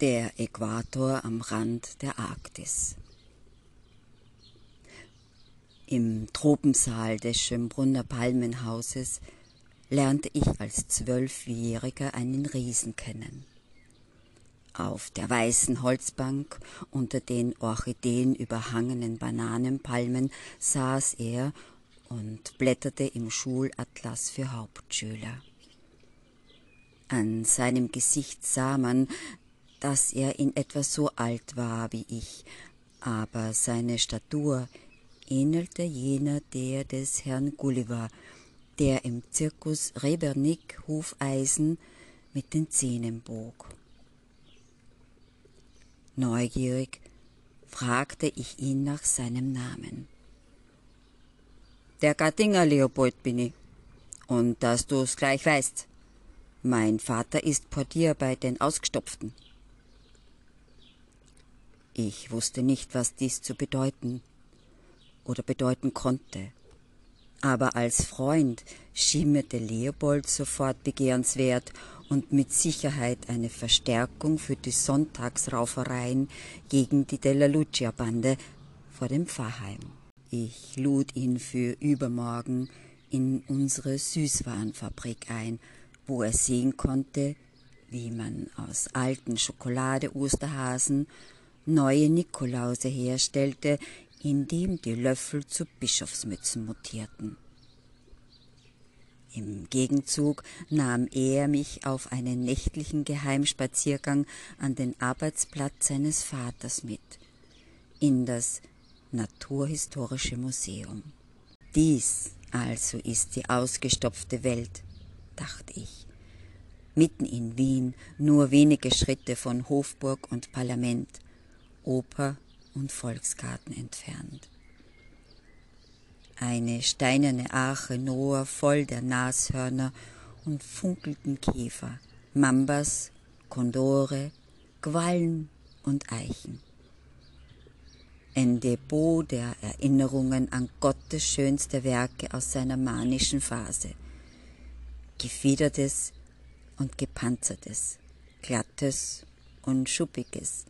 Der Äquator am Rand der Arktis. Im Tropensaal des Schönbrunner Palmenhauses lernte ich als Zwölfjähriger einen Riesen kennen. Auf der weißen Holzbank unter den Orchideen überhangenen Bananenpalmen saß er und blätterte im Schulatlas für Hauptschüler. An seinem Gesicht sah man, dass er in etwa so alt war wie ich, aber seine Statur ähnelte jener der des Herrn Gulliver, der im Zirkus Rebernick Hufeisen mit den Zähnen bog. Neugierig fragte ich ihn nach seinem Namen. Der Gattinger Leopold bin ich. Und dass du's gleich weißt. Mein Vater ist Portier bei den Ausgestopften. Ich wusste nicht, was dies zu bedeuten oder bedeuten konnte. Aber als Freund der Leopold sofort begehrenswert und mit Sicherheit eine Verstärkung für die Sonntagsraufereien gegen die Della Lucia-Bande vor dem Pfarrheim. Ich lud ihn für übermorgen in unsere Süßwarenfabrik ein, wo er sehen konnte, wie man aus alten Schokolade-Osterhasen neue Nikolause herstellte, indem die Löffel zu Bischofsmützen mutierten. Im Gegenzug nahm er mich auf einen nächtlichen Geheimspaziergang an den Arbeitsplatz seines Vaters mit, in das Naturhistorische Museum. Dies also ist die ausgestopfte Welt, dachte ich. Mitten in Wien, nur wenige Schritte von Hofburg und Parlament, Oper und Volksgarten entfernt. Eine steinerne Arche Noah voll der Nashörner und funkelten Käfer, Mambas, Kondore, Quallen und Eichen. Ein Depot der Erinnerungen an Gottes schönste Werke aus seiner manischen Phase. Gefiedertes und gepanzertes, glattes und schuppiges,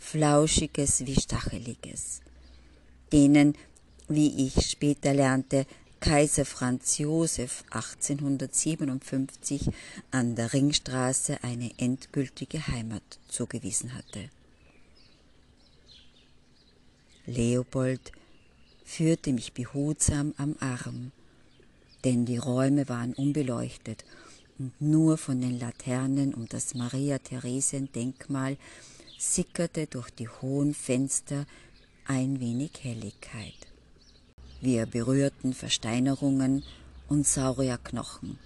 flauschiges wie stacheliges, denen, wie ich später lernte, Kaiser Franz Josef 1857 an der Ringstraße eine endgültige Heimat zugewiesen hatte. Leopold führte mich behutsam am Arm, denn die Räume waren unbeleuchtet und nur von den Laternen um das Maria-Theresien-Denkmal sickerte durch die hohen Fenster ein wenig Helligkeit. Wir berührten Versteinerungen und Saurierknochen,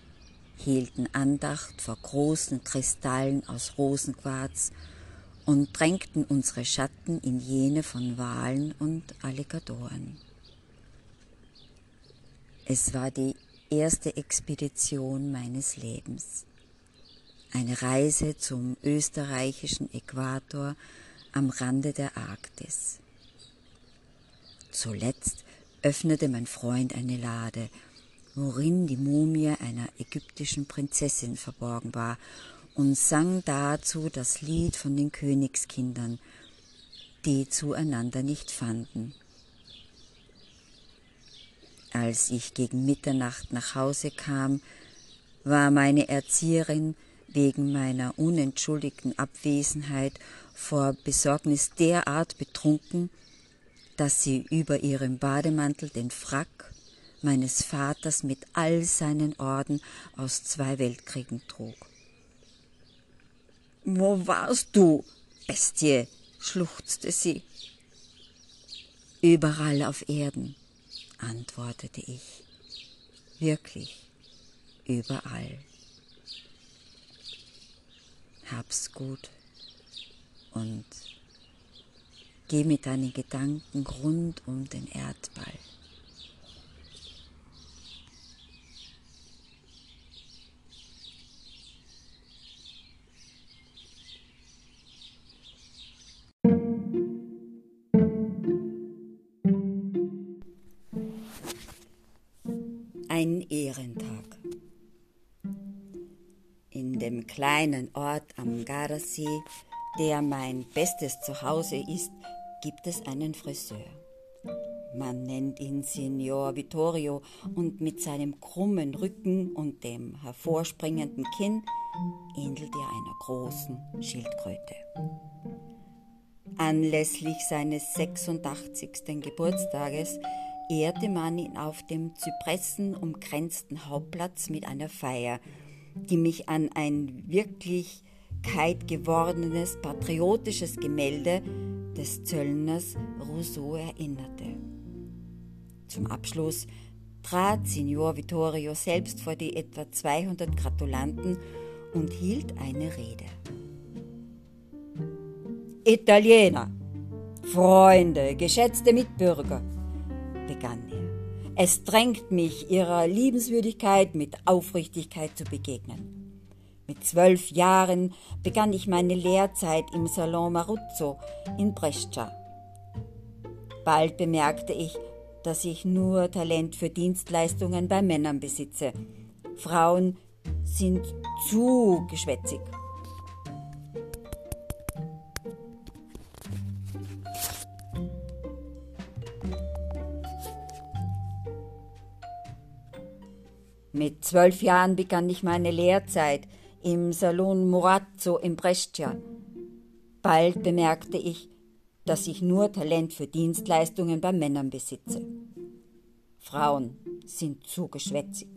hielten Andacht vor großen Kristallen aus Rosenquarz und drängten unsere Schatten in jene von Walen und Alligatoren. Es war die erste Expedition meines Lebens eine Reise zum österreichischen Äquator am Rande der Arktis. Zuletzt öffnete mein Freund eine Lade, worin die Mumie einer ägyptischen Prinzessin verborgen war, und sang dazu das Lied von den Königskindern, die zueinander nicht fanden. Als ich gegen Mitternacht nach Hause kam, war meine Erzieherin wegen meiner unentschuldigten Abwesenheit vor Besorgnis derart betrunken, dass sie über ihrem Bademantel den Frack meines Vaters mit all seinen Orden aus zwei Weltkriegen trug. Wo warst du, Bestie? schluchzte sie. Überall auf Erden, antwortete ich. Wirklich, überall hab's gut und geh mit deinen Gedanken rund um den Erdball. Kleinen Ort am Gardasee, der mein bestes Zuhause ist, gibt es einen Friseur. Man nennt ihn Signor Vittorio und mit seinem krummen Rücken und dem hervorspringenden Kinn ähnelt er einer großen Schildkröte. Anlässlich seines 86. Geburtstages ehrte man ihn auf dem zypressenumkränzten Hauptplatz mit einer Feier, die mich an ein Wirklichkeit gewordenes patriotisches Gemälde des Zöllners Rousseau erinnerte. Zum Abschluss trat Signor Vittorio selbst vor die etwa 200 Gratulanten und hielt eine Rede. Italiener, Freunde, geschätzte Mitbürger, begann. Es drängt mich, Ihrer Liebenswürdigkeit mit Aufrichtigkeit zu begegnen. Mit zwölf Jahren begann ich meine Lehrzeit im Salon Maruzzo in Brescia. Bald bemerkte ich, dass ich nur Talent für Dienstleistungen bei Männern besitze. Frauen sind zu geschwätzig. Mit zwölf Jahren begann ich meine Lehrzeit im Salon Murazzo in Brescia. Bald bemerkte ich, dass ich nur Talent für Dienstleistungen bei Männern besitze. Frauen sind zu geschwätzig,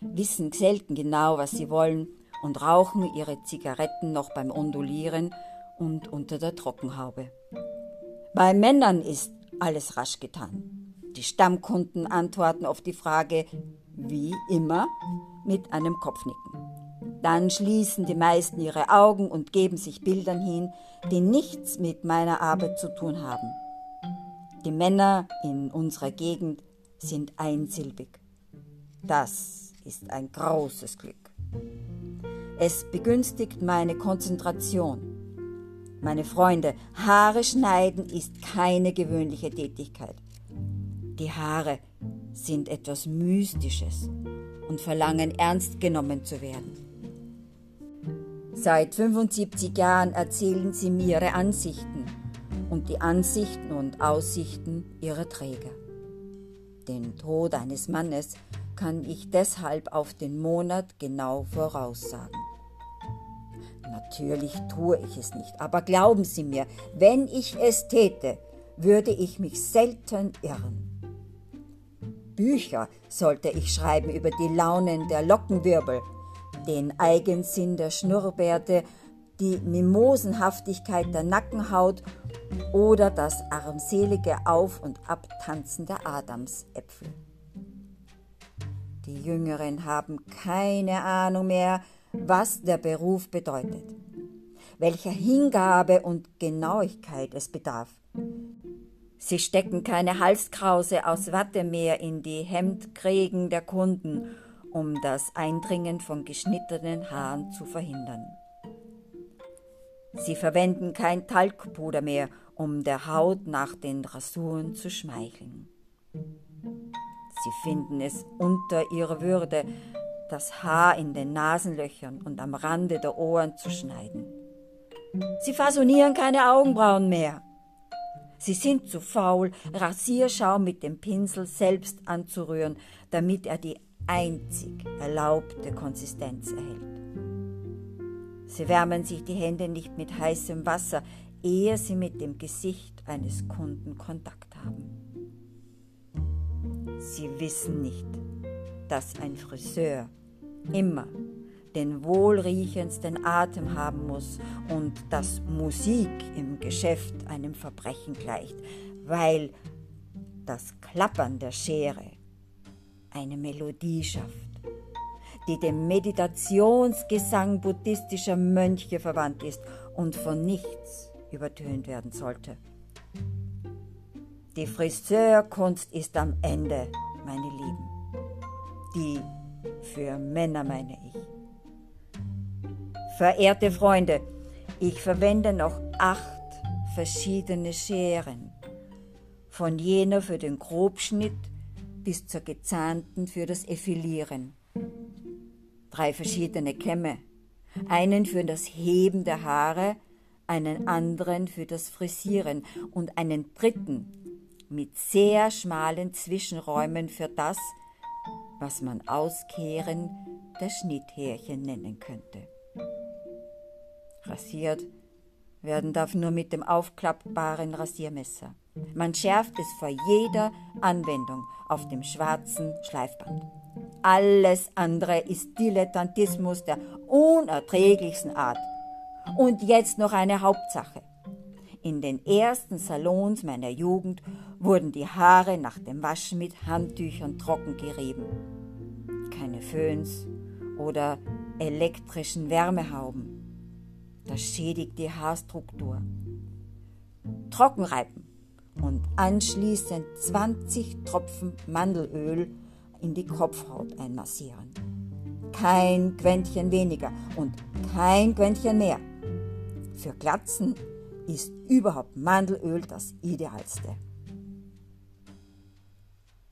wissen selten genau, was sie wollen und rauchen ihre Zigaretten noch beim Ondulieren und unter der Trockenhaube. Bei Männern ist alles rasch getan. Die Stammkunden antworten auf die Frage, wie immer, mit einem Kopfnicken. Dann schließen die meisten ihre Augen und geben sich Bildern hin, die nichts mit meiner Arbeit zu tun haben. Die Männer in unserer Gegend sind einsilbig. Das ist ein großes Glück. Es begünstigt meine Konzentration. Meine Freunde, Haare schneiden ist keine gewöhnliche Tätigkeit. Die Haare sind etwas Mystisches und verlangen ernst genommen zu werden. Seit 75 Jahren erzählen sie mir ihre Ansichten und die Ansichten und Aussichten ihrer Träger. Den Tod eines Mannes kann ich deshalb auf den Monat genau voraussagen. Natürlich tue ich es nicht, aber glauben Sie mir, wenn ich es täte, würde ich mich selten irren. Bücher sollte ich schreiben über die Launen der Lockenwirbel, den Eigensinn der Schnurrbärte, die Mimosenhaftigkeit der Nackenhaut oder das armselige Auf- und Abtanzen der Adamsäpfel. Die Jüngeren haben keine Ahnung mehr, was der Beruf bedeutet, welcher Hingabe und Genauigkeit es bedarf. Sie stecken keine Halskrause aus Watte mehr in die Hemdkrägen der Kunden um das Eindringen von geschnittenen Haaren zu verhindern. Sie verwenden kein Talgpuder mehr, um der Haut nach den Rasuren zu schmeicheln. Sie finden es unter ihrer Würde, das Haar in den Nasenlöchern und am Rande der Ohren zu schneiden. Sie fasonieren keine Augenbrauen mehr. Sie sind zu faul, Rasierschaum mit dem Pinsel selbst anzurühren, damit er die einzig erlaubte Konsistenz erhält. Sie wärmen sich die Hände nicht mit heißem Wasser, ehe sie mit dem Gesicht eines Kunden Kontakt haben. Sie wissen nicht, dass ein Friseur immer den wohlriechendsten Atem haben muss und dass Musik im Geschäft einem Verbrechen gleicht, weil das Klappern der Schere eine Melodie schafft, die dem Meditationsgesang buddhistischer Mönche verwandt ist und von nichts übertönt werden sollte. Die Friseurkunst ist am Ende, meine Lieben. Die für Männer meine ich. Verehrte Freunde, ich verwende noch acht verschiedene Scheren. Von jener für den Grobschnitt bis zur gezahnten für das Effilieren. Drei verschiedene Kämme, einen für das Heben der Haare, einen anderen für das Frisieren und einen dritten mit sehr schmalen Zwischenräumen für das, was man Auskehren der Schnitthärchen nennen könnte. Rasiert werden darf nur mit dem aufklappbaren Rasiermesser. Man schärft es vor jeder Anwendung auf dem schwarzen Schleifband. Alles andere ist Dilettantismus der unerträglichsten Art. Und jetzt noch eine Hauptsache. In den ersten Salons meiner Jugend wurden die Haare nach dem Waschen mit Handtüchern trocken gerieben. Keine Föhns oder elektrischen Wärmehauben. Das schädigt die Haarstruktur. Trockenreiben und anschließend 20 Tropfen Mandelöl in die Kopfhaut einmassieren. Kein Quäntchen weniger und kein Quäntchen mehr. Für Glatzen ist überhaupt Mandelöl das Idealste.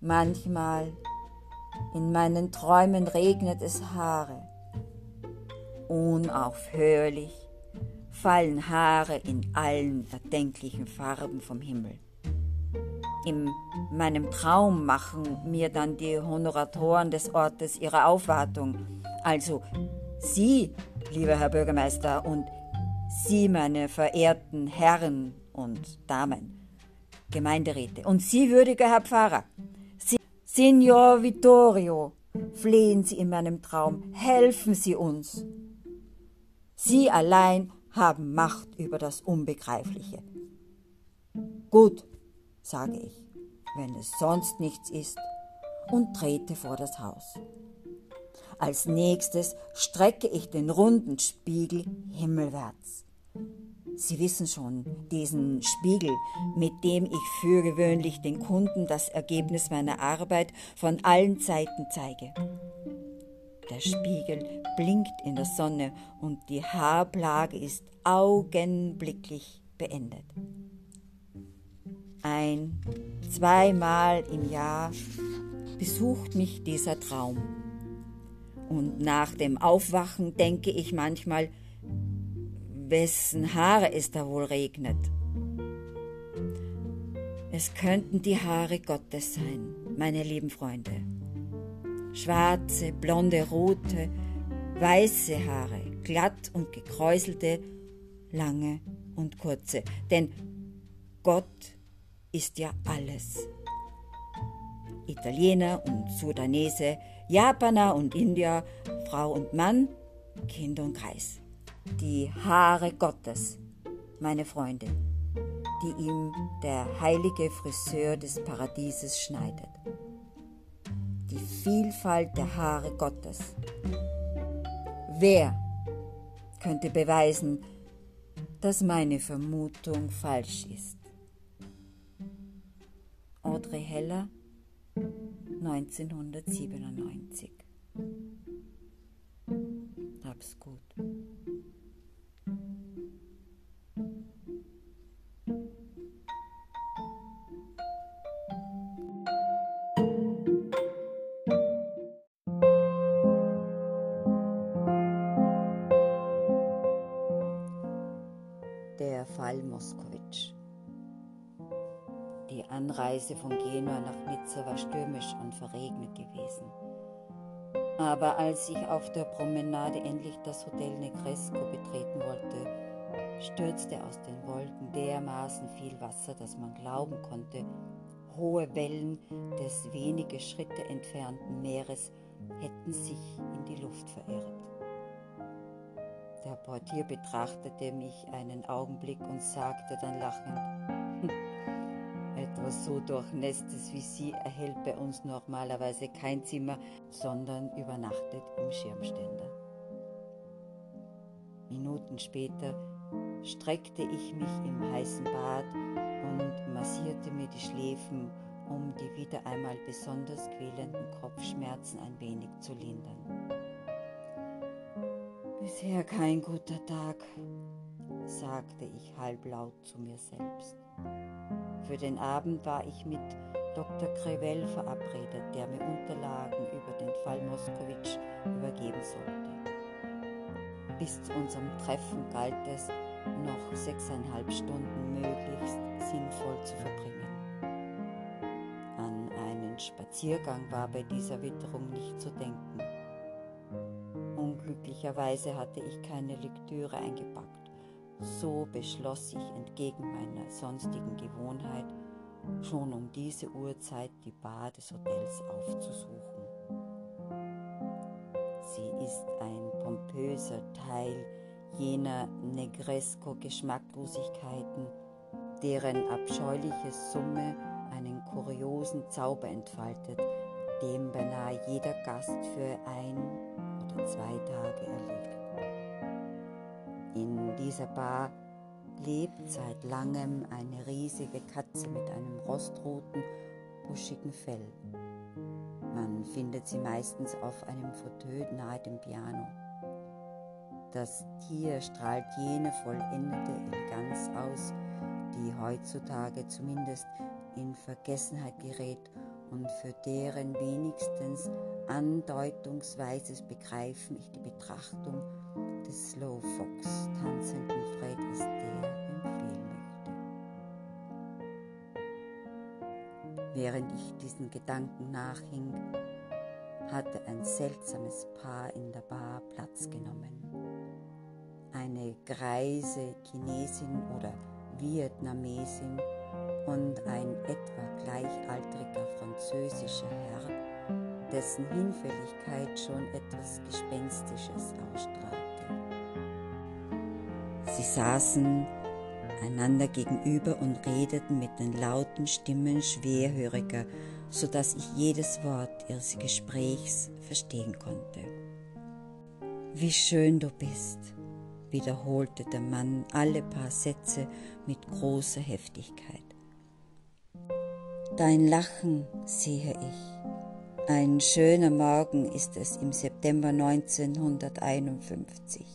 Manchmal in meinen Träumen regnet es Haare. Unaufhörlich fallen Haare in allen erdenklichen Farben vom Himmel. In meinem Traum machen mir dann die Honoratoren des Ortes ihre Aufwartung. Also Sie, lieber Herr Bürgermeister, und Sie, meine verehrten Herren und Damen, Gemeinderäte, und Sie, würdiger Herr Pfarrer, Signor Vittorio, flehen Sie in meinem Traum, helfen Sie uns. Sie allein haben Macht über das Unbegreifliche. Gut, sage ich, wenn es sonst nichts ist, und trete vor das Haus. Als nächstes strecke ich den runden Spiegel himmelwärts. Sie wissen schon, diesen Spiegel, mit dem ich für gewöhnlich den Kunden das Ergebnis meiner Arbeit von allen Seiten zeige. Der Spiegel blinkt in der Sonne und die Haarplage ist augenblicklich beendet. Ein, zweimal im Jahr besucht mich dieser Traum. Und nach dem Aufwachen denke ich manchmal, wessen Haare es da wohl regnet. Es könnten die Haare Gottes sein, meine lieben Freunde. Schwarze, blonde, rote, weiße Haare, glatt und gekräuselte, lange und kurze. Denn Gott ist ja alles. Italiener und Sudanese, Japaner und Indier, Frau und Mann, Kind und Kreis. Die Haare Gottes, meine Freunde, die ihm der heilige Friseur des Paradieses schneidet. Die Vielfalt der Haare Gottes. Wer könnte beweisen, dass meine Vermutung falsch ist? Audrey Heller 1997 Hab's gut. Die Anreise von Genua nach Nizza war stürmisch und verregnet gewesen. Aber als ich auf der Promenade endlich das Hotel Negresco betreten wollte, stürzte aus den Wolken dermaßen viel Wasser, dass man glauben konnte, hohe Wellen des wenige Schritte entfernten Meeres hätten sich in die Luft verirrt. Der Portier betrachtete mich einen Augenblick und sagte dann lachend, etwas so Durchnässtes wie Sie erhält bei uns normalerweise kein Zimmer, sondern übernachtet im Schirmständer. Minuten später streckte ich mich im heißen Bad und massierte mir die Schläfen, um die wieder einmal besonders quälenden Kopfschmerzen ein wenig zu lindern. Bisher kein guter Tag, sagte ich halblaut zu mir selbst. Für den Abend war ich mit Dr. Krevell verabredet, der mir Unterlagen über den Fall Moskowitsch übergeben sollte. Bis zu unserem Treffen galt es, noch sechseinhalb Stunden möglichst sinnvoll zu verbringen. An einen Spaziergang war bei dieser Witterung nicht zu denken. Unglücklicherweise hatte ich keine Lektüre eingepackt. So beschloss ich entgegen meiner sonstigen Gewohnheit, schon um diese Uhrzeit die Bar des Hotels aufzusuchen. Sie ist ein pompöser Teil jener Negresco-Geschmacklosigkeiten, deren abscheuliche Summe einen kuriosen Zauber entfaltet, dem beinahe jeder Gast für ein oder zwei Tage erliegt. In dieser Bar lebt seit langem eine riesige Katze mit einem rostroten, buschigen Fell. Man findet sie meistens auf einem Fauteuil nahe dem Piano. Das Tier strahlt jene vollendete Eleganz aus, die heutzutage zumindest in Vergessenheit gerät und für deren wenigstens andeutungsweises Begreifen ich die Betrachtung des Slow Fox Während ich diesen Gedanken nachhing, hatte ein seltsames Paar in der Bar Platz genommen. Eine greise Chinesin oder Vietnamesin und ein etwa gleichaltriger französischer Herr, dessen Hinfälligkeit schon etwas Gespenstisches ausstrahlte. Sie saßen einander gegenüber und redeten mit den lauten Stimmen schwerhöriger, so dass ich jedes Wort ihres Gesprächs verstehen konnte. Wie schön du bist, wiederholte der Mann alle paar Sätze mit großer Heftigkeit. Dein Lachen sehe ich. Ein schöner Morgen ist es im September 1951.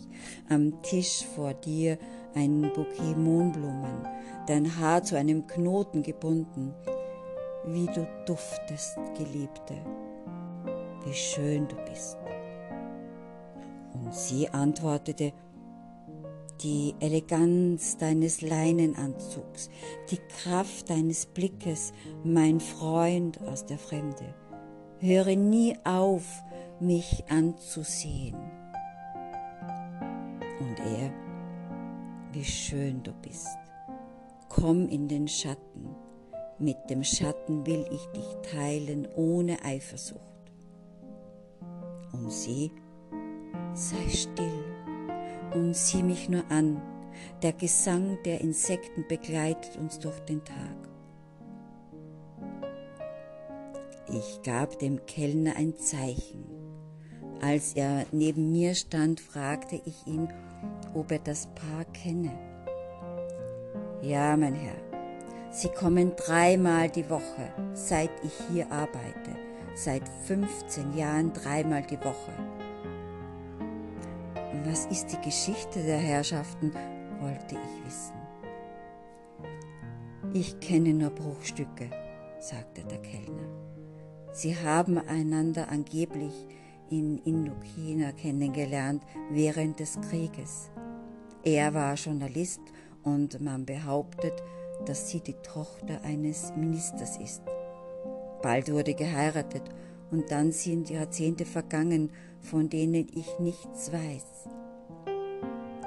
Am Tisch vor dir ein Bouquet Mohnblumen, dein Haar zu einem Knoten gebunden. Wie du duftest, Geliebte. Wie schön du bist. Und sie antwortete, die Eleganz deines Leinenanzugs, die Kraft deines Blickes, mein Freund aus der Fremde. Höre nie auf, mich anzusehen. Und er, wie schön du bist. Komm in den Schatten. Mit dem Schatten will ich dich teilen ohne Eifersucht. Und sie, sei still und sieh mich nur an. Der Gesang der Insekten begleitet uns durch den Tag. Ich gab dem Kellner ein Zeichen. Als er neben mir stand, fragte ich ihn, ob er das Paar kenne. Ja, mein Herr, Sie kommen dreimal die Woche, seit ich hier arbeite, seit 15 Jahren dreimal die Woche. Was ist die Geschichte der Herrschaften, wollte ich wissen. Ich kenne nur Bruchstücke, sagte der Kellner. Sie haben einander angeblich in Indochina kennengelernt während des Krieges. Er war Journalist und man behauptet, dass sie die Tochter eines Ministers ist. Bald wurde geheiratet und dann sind Jahrzehnte vergangen, von denen ich nichts weiß.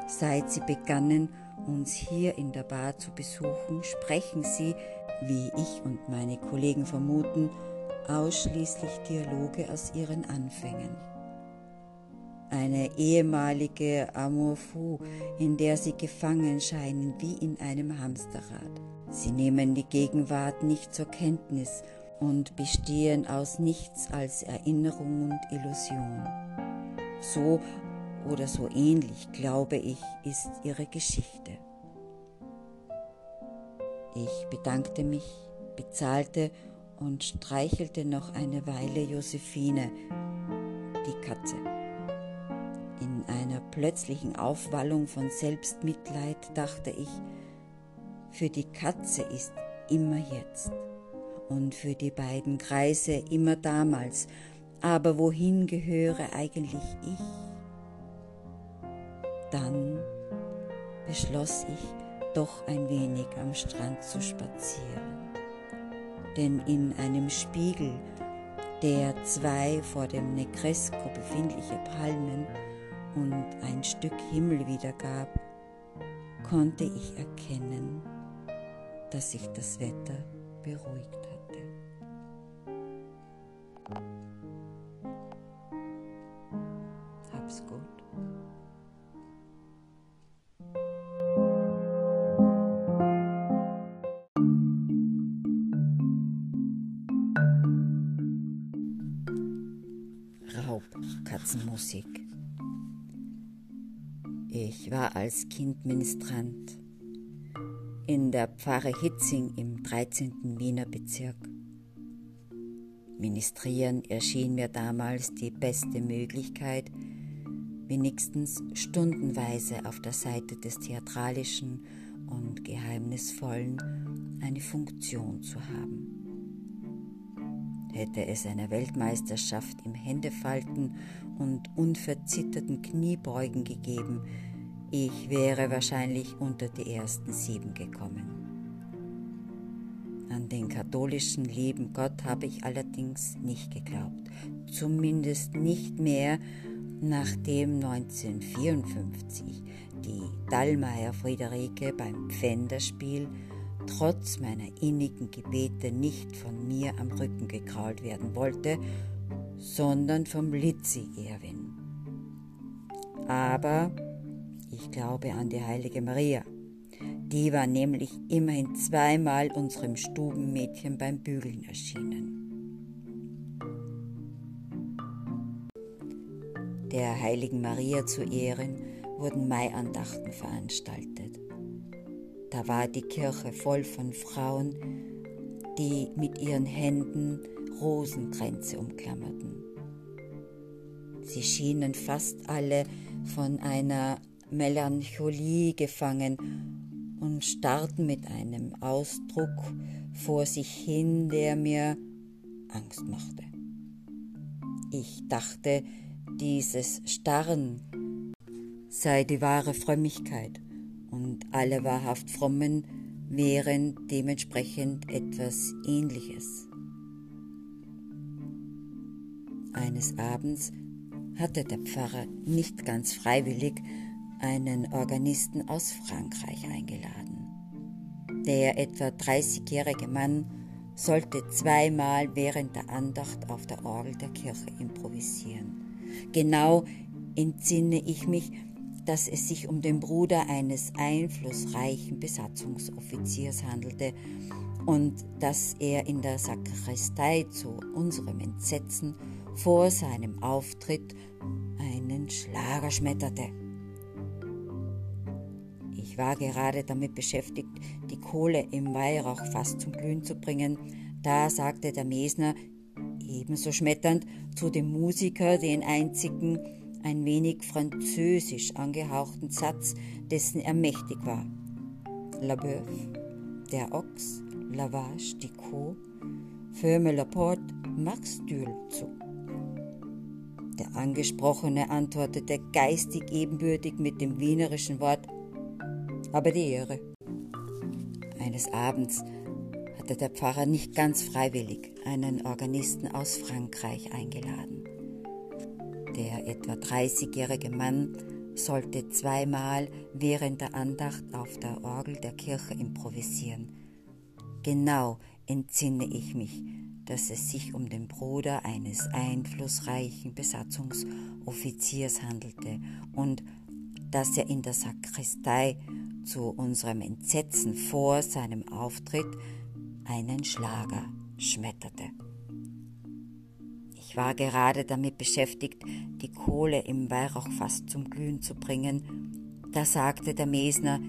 Seit sie begannen, uns hier in der Bar zu besuchen, sprechen sie, wie ich und meine Kollegen vermuten, ausschließlich Dialoge aus ihren Anfängen. Eine ehemalige Amour fou, in der sie gefangen scheinen wie in einem Hamsterrad. Sie nehmen die Gegenwart nicht zur Kenntnis und bestehen aus nichts als Erinnerung und Illusion. So oder so ähnlich, glaube ich, ist ihre Geschichte. Ich bedankte mich, bezahlte und streichelte noch eine Weile Josephine, die Katze. Plötzlichen Aufwallung von Selbstmitleid dachte ich, für die Katze ist immer jetzt und für die beiden Kreise immer damals, aber wohin gehöre eigentlich ich? dann beschloss ich, doch ein wenig am Strand zu spazieren. Denn in einem Spiegel, der zwei vor dem Negresco befindliche Palmen und ein Stück Himmel wiedergab, konnte ich erkennen, dass sich das Wetter beruhigt hatte. Als Kind Ministrant in der Pfarre Hitzing im 13. Wiener Bezirk. Ministrieren erschien mir damals die beste Möglichkeit, wenigstens stundenweise auf der Seite des Theatralischen und Geheimnisvollen eine Funktion zu haben. Hätte es eine Weltmeisterschaft im Händefalten und unverzitterten Kniebeugen gegeben, ich wäre wahrscheinlich unter die ersten sieben gekommen. An den katholischen lieben Gott habe ich allerdings nicht geglaubt, zumindest nicht mehr, nachdem 1954 die Dallmayr Friederike beim Pfänderspiel trotz meiner innigen Gebete nicht von mir am Rücken gekrault werden wollte, sondern vom Litzi Erwin. Aber ich glaube an die heilige Maria. Die war nämlich immerhin zweimal unserem Stubenmädchen beim Bügeln erschienen. Der heiligen Maria zu Ehren wurden Maiandachten veranstaltet. Da war die Kirche voll von Frauen, die mit ihren Händen Rosenkränze umklammerten. Sie schienen fast alle von einer Melancholie gefangen und starrten mit einem Ausdruck vor sich hin, der mir Angst machte. Ich dachte, dieses Starren sei die wahre Frömmigkeit und alle wahrhaft Frommen wären dementsprechend etwas Ähnliches. Eines Abends hatte der Pfarrer nicht ganz freiwillig einen Organisten aus Frankreich eingeladen. Der etwa 30-jährige Mann sollte zweimal während der Andacht auf der Orgel der Kirche improvisieren. Genau entsinne ich mich, dass es sich um den Bruder eines einflussreichen Besatzungsoffiziers handelte und dass er in der Sakristei zu unserem Entsetzen vor seinem Auftritt einen Schlager schmetterte. War gerade damit beschäftigt, die Kohle im Weihrauchfass zum Glühen zu bringen. Da sagte der Mesner, ebenso schmetternd, zu dem Musiker den einzigen, ein wenig französisch angehauchten Satz, dessen er mächtig war. La Boeuf, der Ochs, la vache, die Kuh, ferme la porte, mach's Dül zu. Der Angesprochene antwortete geistig ebenbürtig mit dem wienerischen Wort aber die Ehre. Eines Abends hatte der Pfarrer nicht ganz freiwillig einen Organisten aus Frankreich eingeladen. Der etwa 30-jährige Mann sollte zweimal während der Andacht auf der Orgel der Kirche improvisieren. Genau entsinne ich mich, dass es sich um den Bruder eines einflussreichen Besatzungsoffiziers handelte und dass er in der Sakristei zu unserem Entsetzen vor seinem Auftritt einen Schlager schmetterte. Ich war gerade damit beschäftigt, die Kohle im Weihrauchfass zum Glühen zu bringen, da sagte der Mesner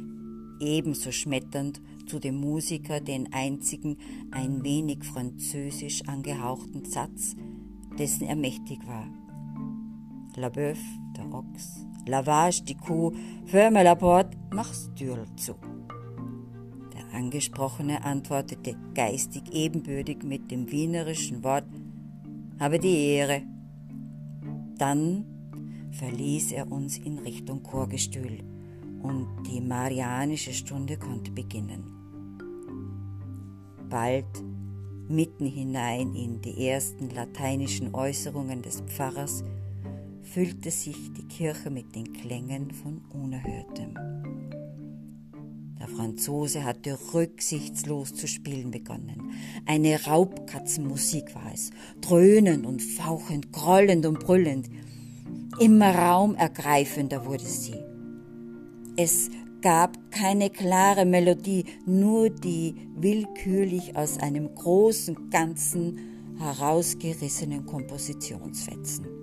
ebenso schmetternd zu dem Musiker den einzigen ein wenig französisch angehauchten Satz, dessen er mächtig war. La Boeuf, der Ochs, Lavage, die Kuh, ferme la porte, mach's Türl zu. Der Angesprochene antwortete geistig ebenbürtig mit dem wienerischen Wort, habe die Ehre. Dann verließ er uns in Richtung Chorgestühl und die marianische Stunde konnte beginnen. Bald, mitten hinein in die ersten lateinischen Äußerungen des Pfarrers, füllte sich die Kirche mit den Klängen von Unerhörtem. Der Franzose hatte rücksichtslos zu spielen begonnen. Eine Raubkatzenmusik war es, dröhnend und fauchend, grollend und brüllend. Immer raumergreifender wurde sie. Es gab keine klare Melodie, nur die willkürlich aus einem großen Ganzen herausgerissenen Kompositionsfetzen.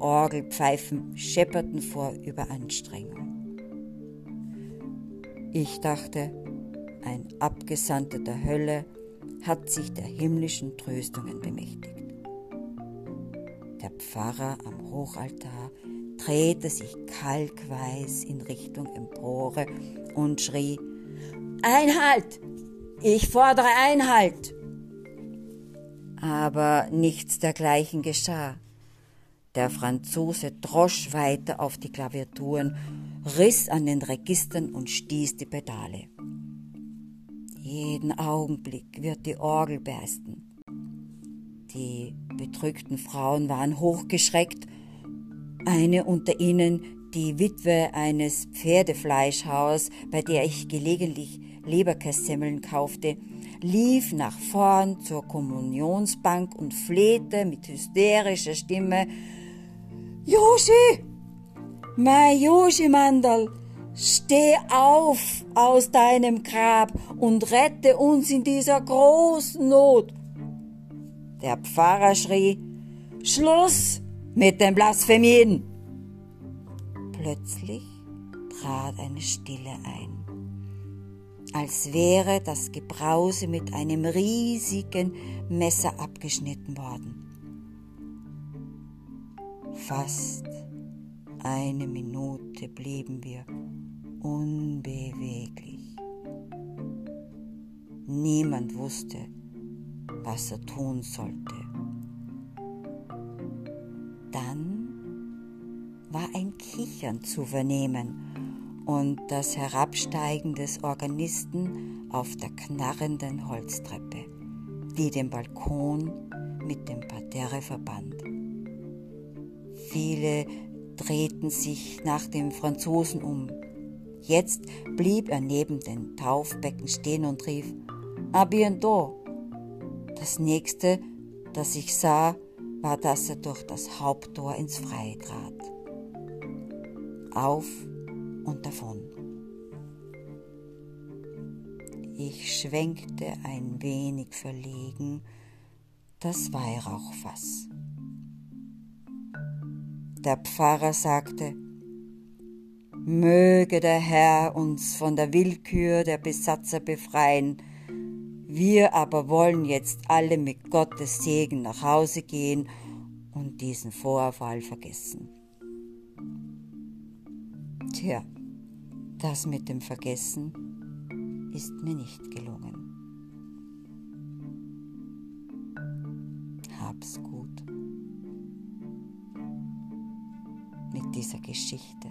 Orgelpfeifen schepperten vor Überanstrengung. Ich dachte, ein Abgesandter der Hölle hat sich der himmlischen Tröstungen bemächtigt. Der Pfarrer am Hochaltar drehte sich kalkweiß in Richtung Empore und schrie Einhalt. Ich fordere Einhalt. Aber nichts dergleichen geschah. Der Franzose drosch weiter auf die Klaviaturen riss an den Registern und stieß die Pedale. Jeden Augenblick wird die Orgel bersten. Die bedrückten Frauen waren hochgeschreckt. Eine unter ihnen, die Witwe eines Pferdefleischhauers, bei der ich gelegentlich Leberkässemmeln kaufte, lief nach vorn zur Kommunionsbank und flehte mit hysterischer Stimme Joshi, mein Joschimandel, steh auf aus deinem Grab und rette uns in dieser großen Not. Der Pfarrer schrie, Schluss mit den Blasphemien! Plötzlich trat eine Stille ein, als wäre das Gebrause mit einem riesigen Messer abgeschnitten worden. Fast eine Minute blieben wir unbeweglich. Niemand wusste, was er tun sollte. Dann war ein Kichern zu vernehmen und das Herabsteigen des Organisten auf der knarrenden Holztreppe, die den Balkon mit dem Parterre verband. Viele drehten sich nach dem Franzosen um. Jetzt blieb er neben den Taufbecken stehen und rief A bientôt. Das nächste, das ich sah, war, dass er durch das Haupttor ins Freie trat. Auf und davon. Ich schwenkte ein wenig verlegen das Weihrauchfass. Der Pfarrer sagte, Möge der Herr uns von der Willkür der Besatzer befreien, wir aber wollen jetzt alle mit Gottes Segen nach Hause gehen und diesen Vorfall vergessen. Tja, das mit dem Vergessen ist mir nicht gelungen. Dieser Geschichte.